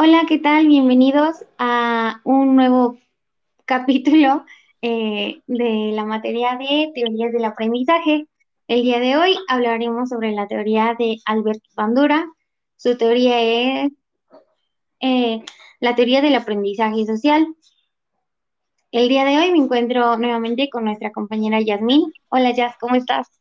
Hola, ¿qué tal? Bienvenidos a un nuevo capítulo eh, de la materia de teorías del aprendizaje. El día de hoy hablaremos sobre la teoría de Albert Bandura. Su teoría es eh, la teoría del aprendizaje social. El día de hoy me encuentro nuevamente con nuestra compañera Yasmín. Hola, Yas, ¿cómo estás?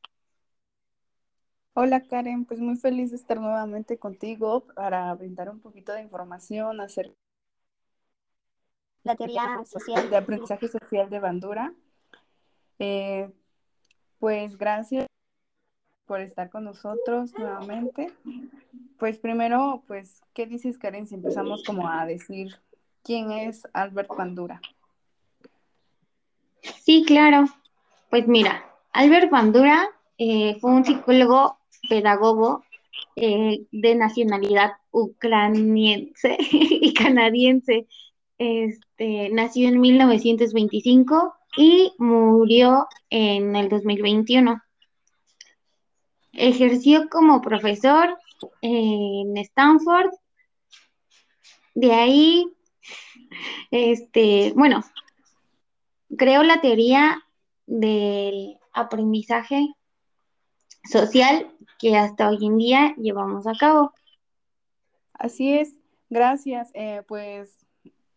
Hola Karen, pues muy feliz de estar nuevamente contigo para brindar un poquito de información acerca de la teoría social de aprendizaje social de Bandura. Eh, pues gracias por estar con nosotros nuevamente. Pues primero, pues, ¿qué dices Karen si empezamos como a decir quién es Albert Bandura? Sí, claro. Pues mira, Albert Bandura eh, fue un psicólogo pedagogo eh, de nacionalidad ucraniense y canadiense. Este, nació en 1925 y murió en el 2021. Ejerció como profesor en Stanford. De ahí, este, bueno, creó la teoría del aprendizaje social que hasta hoy en día llevamos a cabo. Así es, gracias. Eh, pues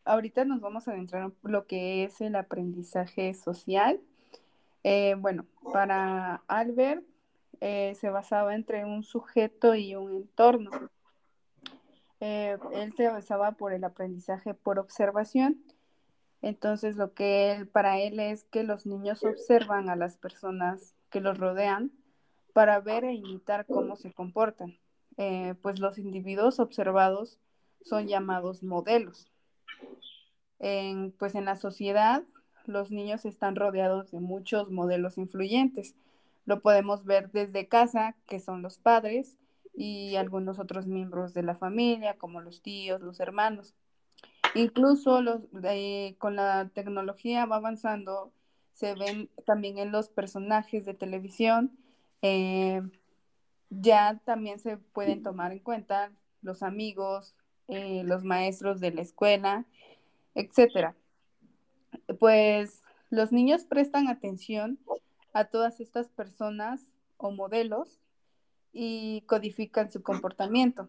ahorita nos vamos a adentrar en lo que es el aprendizaje social. Eh, bueno, para Albert eh, se basaba entre un sujeto y un entorno. él se basaba por el aprendizaje por observación. Entonces, lo que él, para él es que los niños observan a las personas que los rodean para ver e imitar cómo se comportan. Eh, pues los individuos observados son llamados modelos. En, pues en la sociedad, los niños están rodeados de muchos modelos influyentes. Lo podemos ver desde casa, que son los padres, y algunos otros miembros de la familia, como los tíos, los hermanos. Incluso los, eh, con la tecnología va avanzando, se ven también en los personajes de televisión eh, ya también se pueden tomar en cuenta los amigos, eh, los maestros de la escuela, etcétera. Pues los niños prestan atención a todas estas personas o modelos y codifican su comportamiento.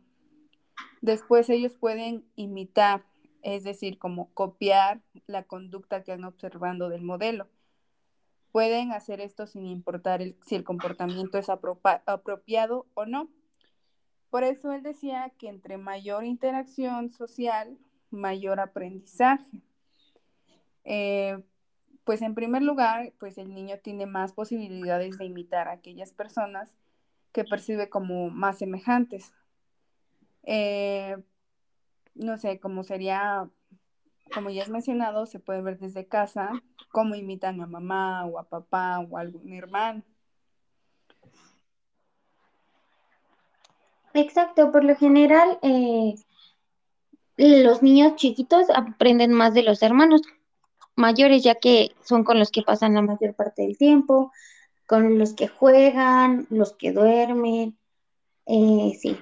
Después ellos pueden imitar, es decir, como copiar la conducta que han observando del modelo pueden hacer esto sin importar si el comportamiento es apropiado o no. Por eso él decía que entre mayor interacción social, mayor aprendizaje. Eh, pues en primer lugar, pues el niño tiene más posibilidades de imitar a aquellas personas que percibe como más semejantes. Eh, no sé, como sería como ya has mencionado, se puede ver desde casa cómo imitan a mamá o a papá o a algún hermano. Exacto, por lo general eh, los niños chiquitos aprenden más de los hermanos mayores, ya que son con los que pasan la mayor parte del tiempo, con los que juegan, los que duermen. Eh, sí.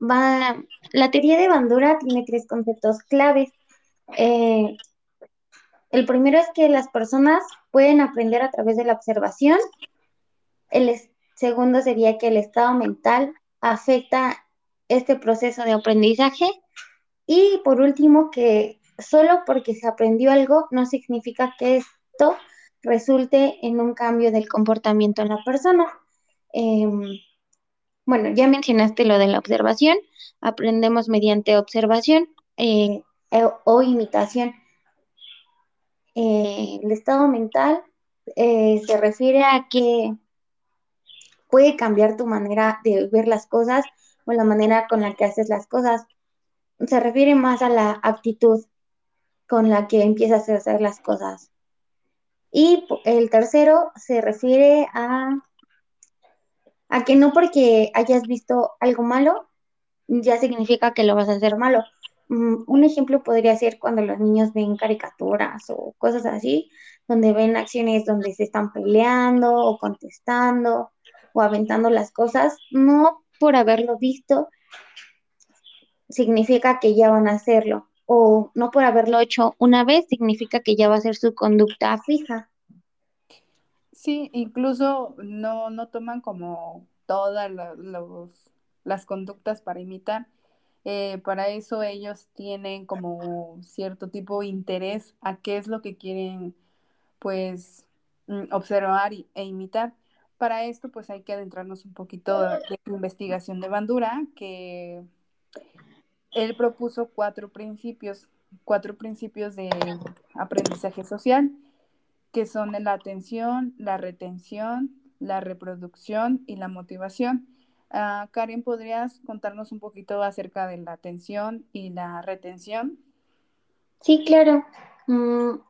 Va, la teoría de Bandura tiene tres conceptos claves eh, el primero es que las personas pueden aprender a través de la observación. El segundo sería que el estado mental afecta este proceso de aprendizaje. Y por último, que solo porque se aprendió algo no significa que esto resulte en un cambio del comportamiento en la persona. Em, bueno, ya mencionaste lo de la observación. Aprendemos mediante observación. Eh, eh, o imitación. Eh, el estado mental eh, se refiere a que puede cambiar tu manera de ver las cosas o la manera con la que haces las cosas. Se refiere más a la actitud con la que empiezas a hacer las cosas. Y el tercero se refiere a, a que no porque hayas visto algo malo, ya significa que lo vas a hacer malo. Mm, un ejemplo podría ser cuando los niños ven caricaturas o cosas así, donde ven acciones donde se están peleando o contestando o aventando las cosas, no por haberlo visto significa que ya van a hacerlo. O no por haberlo hecho una vez significa que ya va a ser su conducta fija. Sí, incluso no, no toman como todas los, las conductas para imitar. Eh, para eso ellos tienen como cierto tipo de interés a qué es lo que quieren pues mm, observar e imitar. Para esto pues hay que adentrarnos un poquito de, de investigación de Bandura, que él propuso cuatro principios, cuatro principios de aprendizaje social, que son la atención, la retención, la reproducción y la motivación. Uh, Karen, ¿podrías contarnos un poquito acerca de la atención y la retención? Sí, claro. Mm,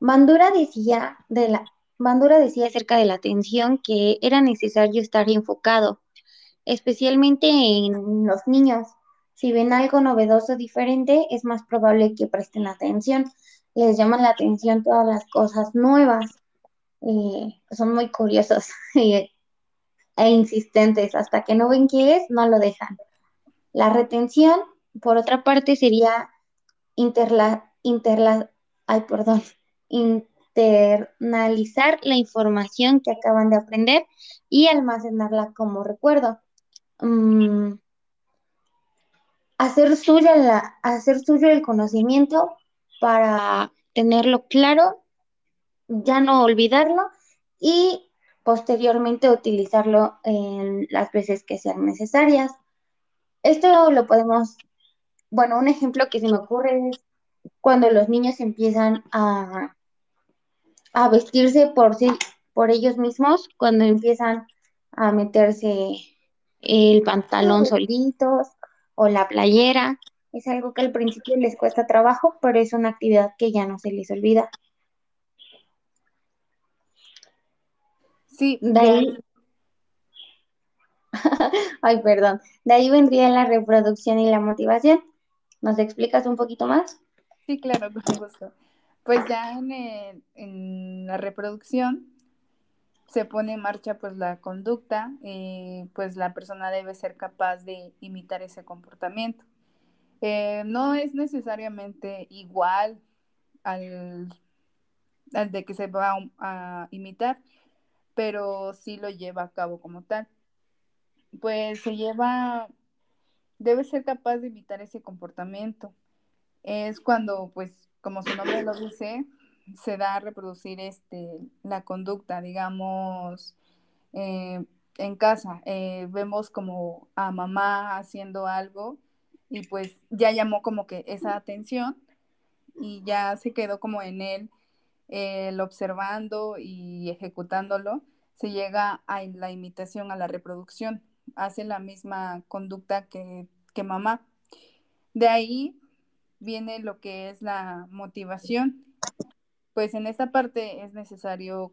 Bandura decía de la Bandura decía acerca de la atención que era necesario estar enfocado, especialmente en los niños. Si ven algo novedoso diferente, es más probable que presten atención. Les llaman la atención todas las cosas nuevas. Eh, son muy curiosos e insistentes. Hasta que no ven qué es, no lo dejan. La retención, por otra parte, sería interla, interla, ay, perdón, internalizar la información que acaban de aprender y almacenarla como recuerdo. Um, hacer, suya la, hacer suyo el conocimiento para tenerlo claro, ya no olvidarlo y posteriormente utilizarlo en las veces que sean necesarias. Esto lo podemos, bueno, un ejemplo que se me ocurre es cuando los niños empiezan a, a vestirse por, sí, por ellos mismos, cuando empiezan a meterse el pantalón solitos o la playera. Es algo que al principio les cuesta trabajo, pero es una actividad que ya no se les olvida. Sí, de ahí. Ay, perdón. De ahí vendría la reproducción y la motivación. ¿Nos explicas un poquito más? Sí, claro, con gusto. Pues ya en, el, en la reproducción se pone en marcha pues la conducta, eh, pues la persona debe ser capaz de imitar ese comportamiento. Eh, no es necesariamente igual al, al, de que se va a, a imitar, pero sí lo lleva a cabo como tal. Pues se lleva, debe ser capaz de imitar ese comportamiento. Es cuando, pues, como su nombre lo dice, se da a reproducir este, la conducta, digamos, eh, en casa. Eh, vemos como a mamá haciendo algo y pues ya llamó como que esa atención y ya se quedó como en él el observando y ejecutándolo, se llega a la imitación, a la reproducción, hace la misma conducta que, que mamá. De ahí viene lo que es la motivación, pues en esta parte es necesario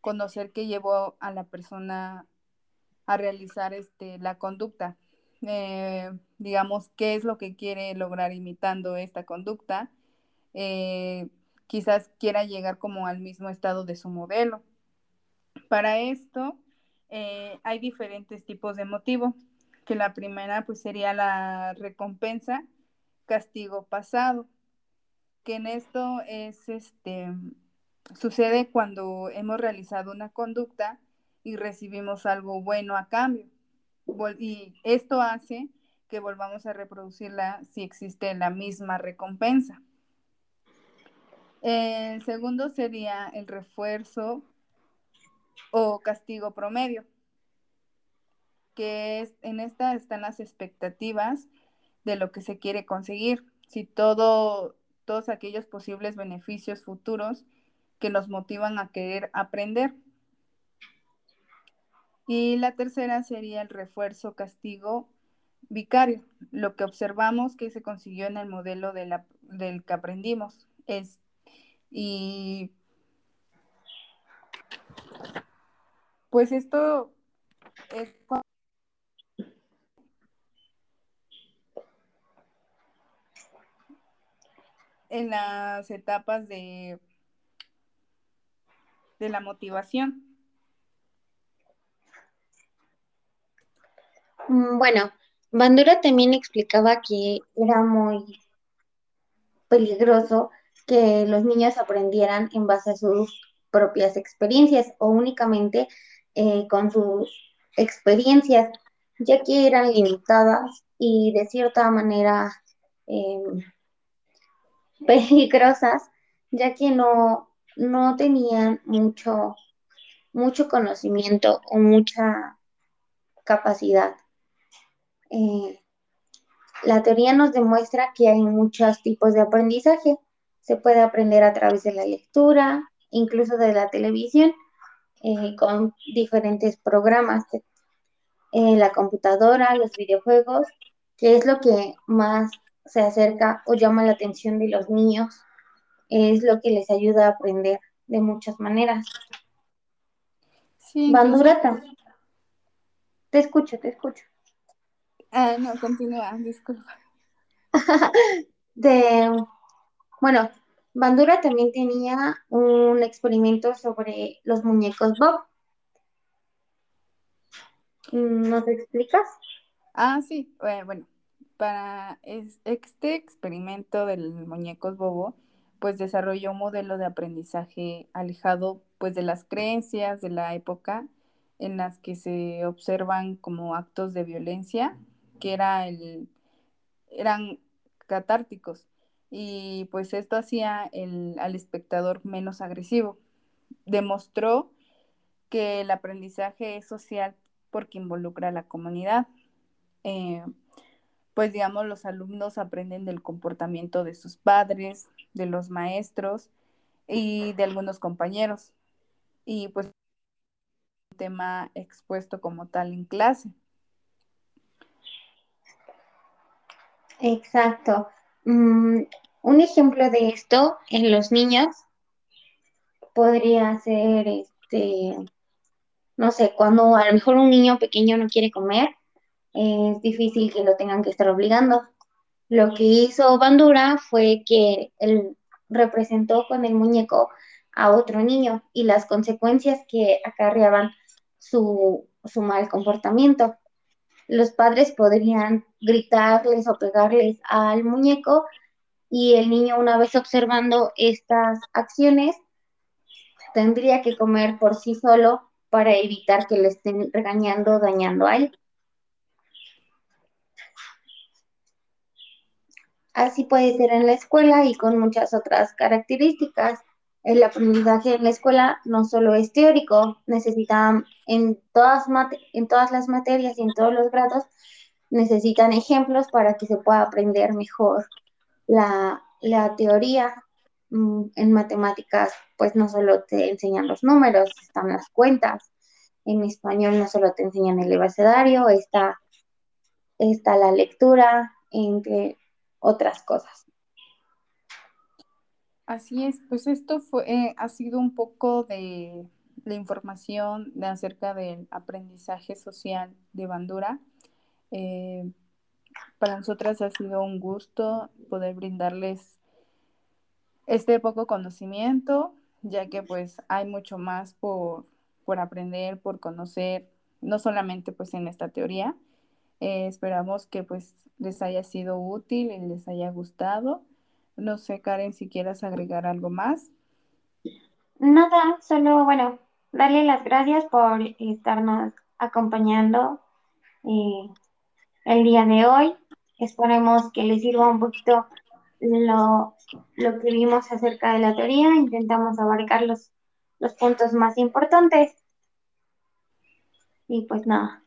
conocer qué llevó a la persona a realizar este, la conducta. Eh, digamos, qué es lo que quiere lograr imitando esta conducta. Eh, quizás quiera llegar como al mismo estado de su modelo. Para esto eh, hay diferentes tipos de motivo, que la primera pues sería la recompensa, castigo pasado que en esto es este sucede cuando hemos realizado una conducta y recibimos algo bueno a cambio. Y esto hace que volvamos a reproducirla si existe la misma recompensa. El segundo sería el refuerzo o castigo promedio, que es, en esta están las expectativas de lo que se quiere conseguir. Si todo todos aquellos posibles beneficios futuros que nos motivan a querer aprender. Y la tercera sería el refuerzo castigo vicario, lo que observamos que se consiguió en el modelo del que aprendimos. Es, y pues esto es en las etapas de, de la motivación? Mm, bueno, Bandura también explicaba que era muy peligroso que los niños aprendieran en base a sus propias experiencias o únicamente eh, con sus experiencias, ya que eran limitadas y de cierta manera eh, peligrosas, ya que no, no tenían mucho, mucho conocimiento o mucha capacidad. Eh, la teoría nos demuestra que hay muchos tipos de aprendizaje. Se puede aprender a través de la lectura, incluso de la televisión, eh, con diferentes programas, eh, la computadora, los videojuegos, que es lo que más se acerca o llama la atención de los niños, es lo que les ayuda a aprender de muchas maneras. Sí, Bandura también. Te escucho, te escucho. Ah, no, continúa, disculpa. de, bueno, Bandura también tenía un experimento sobre los muñecos Bob. ¿Nos explicas? Ah, sí, eh, bueno, para este experimento del muñecos Bobo, pues desarrolló un modelo de aprendizaje alejado pues de las creencias de la época en las que se observan como actos de violencia, que era el, eran catárticos y pues esto hacía el, al espectador menos agresivo. Demostró que el aprendizaje es social porque involucra a la comunidad. Eh, pues digamos, los alumnos aprenden del comportamiento de sus padres, de los maestros y de algunos compañeros. Y pues un tema expuesto como tal en clase. Exacto. Mm, un ejemplo de esto en los niños podría ser, este, no sé, cuando a lo mejor un niño pequeño no quiere comer, es difícil que lo tengan que estar obligando. Lo que hizo Bandura fue que él representó con el muñeco a otro niño y las consecuencias que acarreaban su, su mal comportamiento. Los padres podrían gritarles o pegarles al muñeco y el niño una vez observando estas acciones tendría que comer por sí solo para evitar que le estén regañando, dañando a él. Así puede ser en la escuela y con muchas otras características. El aprendizaje en la escuela no solo es teórico, necesitan en todas, en todas las materias y en todos los grados, necesitan ejemplos para que se pueda aprender mejor la, la teoría. Mm, en matemáticas, pues no solo te enseñan los números, están las cuentas. En español no solo te enseñan el abecedario, está, está la lectura, entre otras cosas. Así es, pues esto fue, eh, ha sido un poco de la información de acerca del aprendizaje social de Bandura. Eh, para nosotras ha sido un gusto poder brindarles este poco conocimiento, ya que pues hay mucho más por, por aprender, por conocer, no solamente pues en esta teoría, eh, esperamos que pues les haya sido útil y les haya gustado. No sé, Karen, si quieras agregar algo más. Nada, solo, bueno, darle las gracias por estarnos acompañando eh, el día de hoy. Esperemos que les sirva un poquito lo, lo que vimos acerca de la teoría. Intentamos abarcar los, los puntos más importantes. Y pues nada.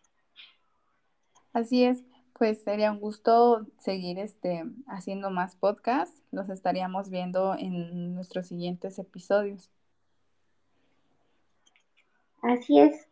Así es, pues sería un gusto seguir este, haciendo más podcasts. Los estaríamos viendo en nuestros siguientes episodios. Así es.